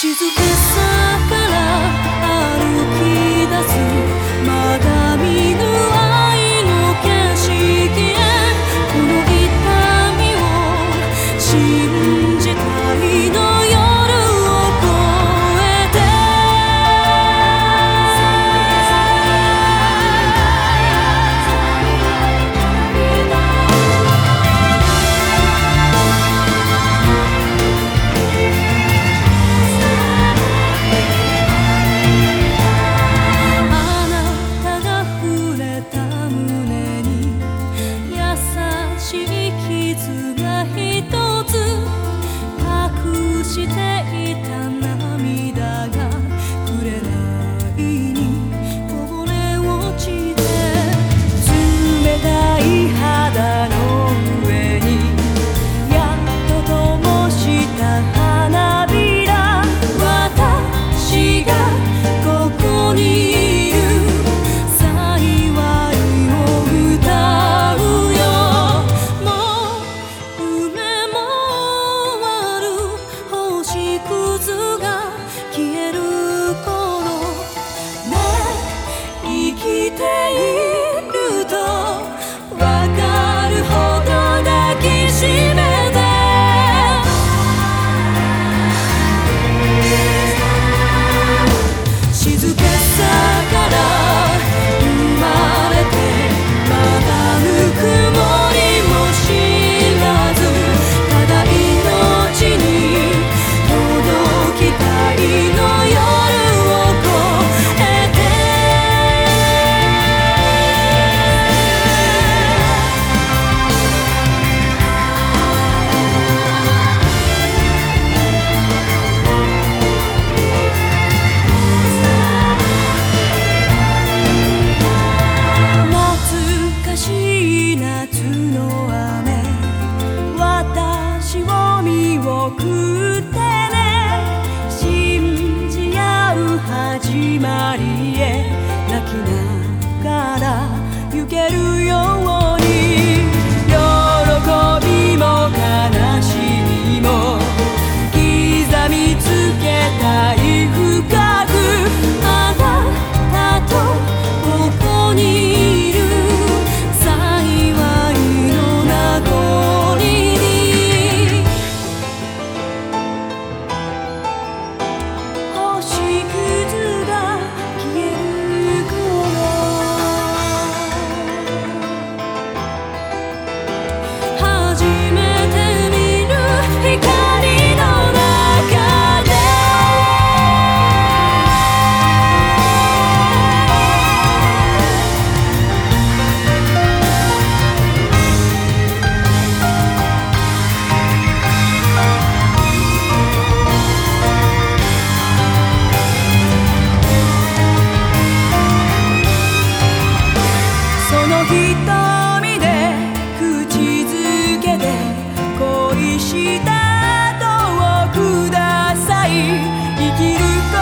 She's a listener. まりへ泣きながら行ける生きるか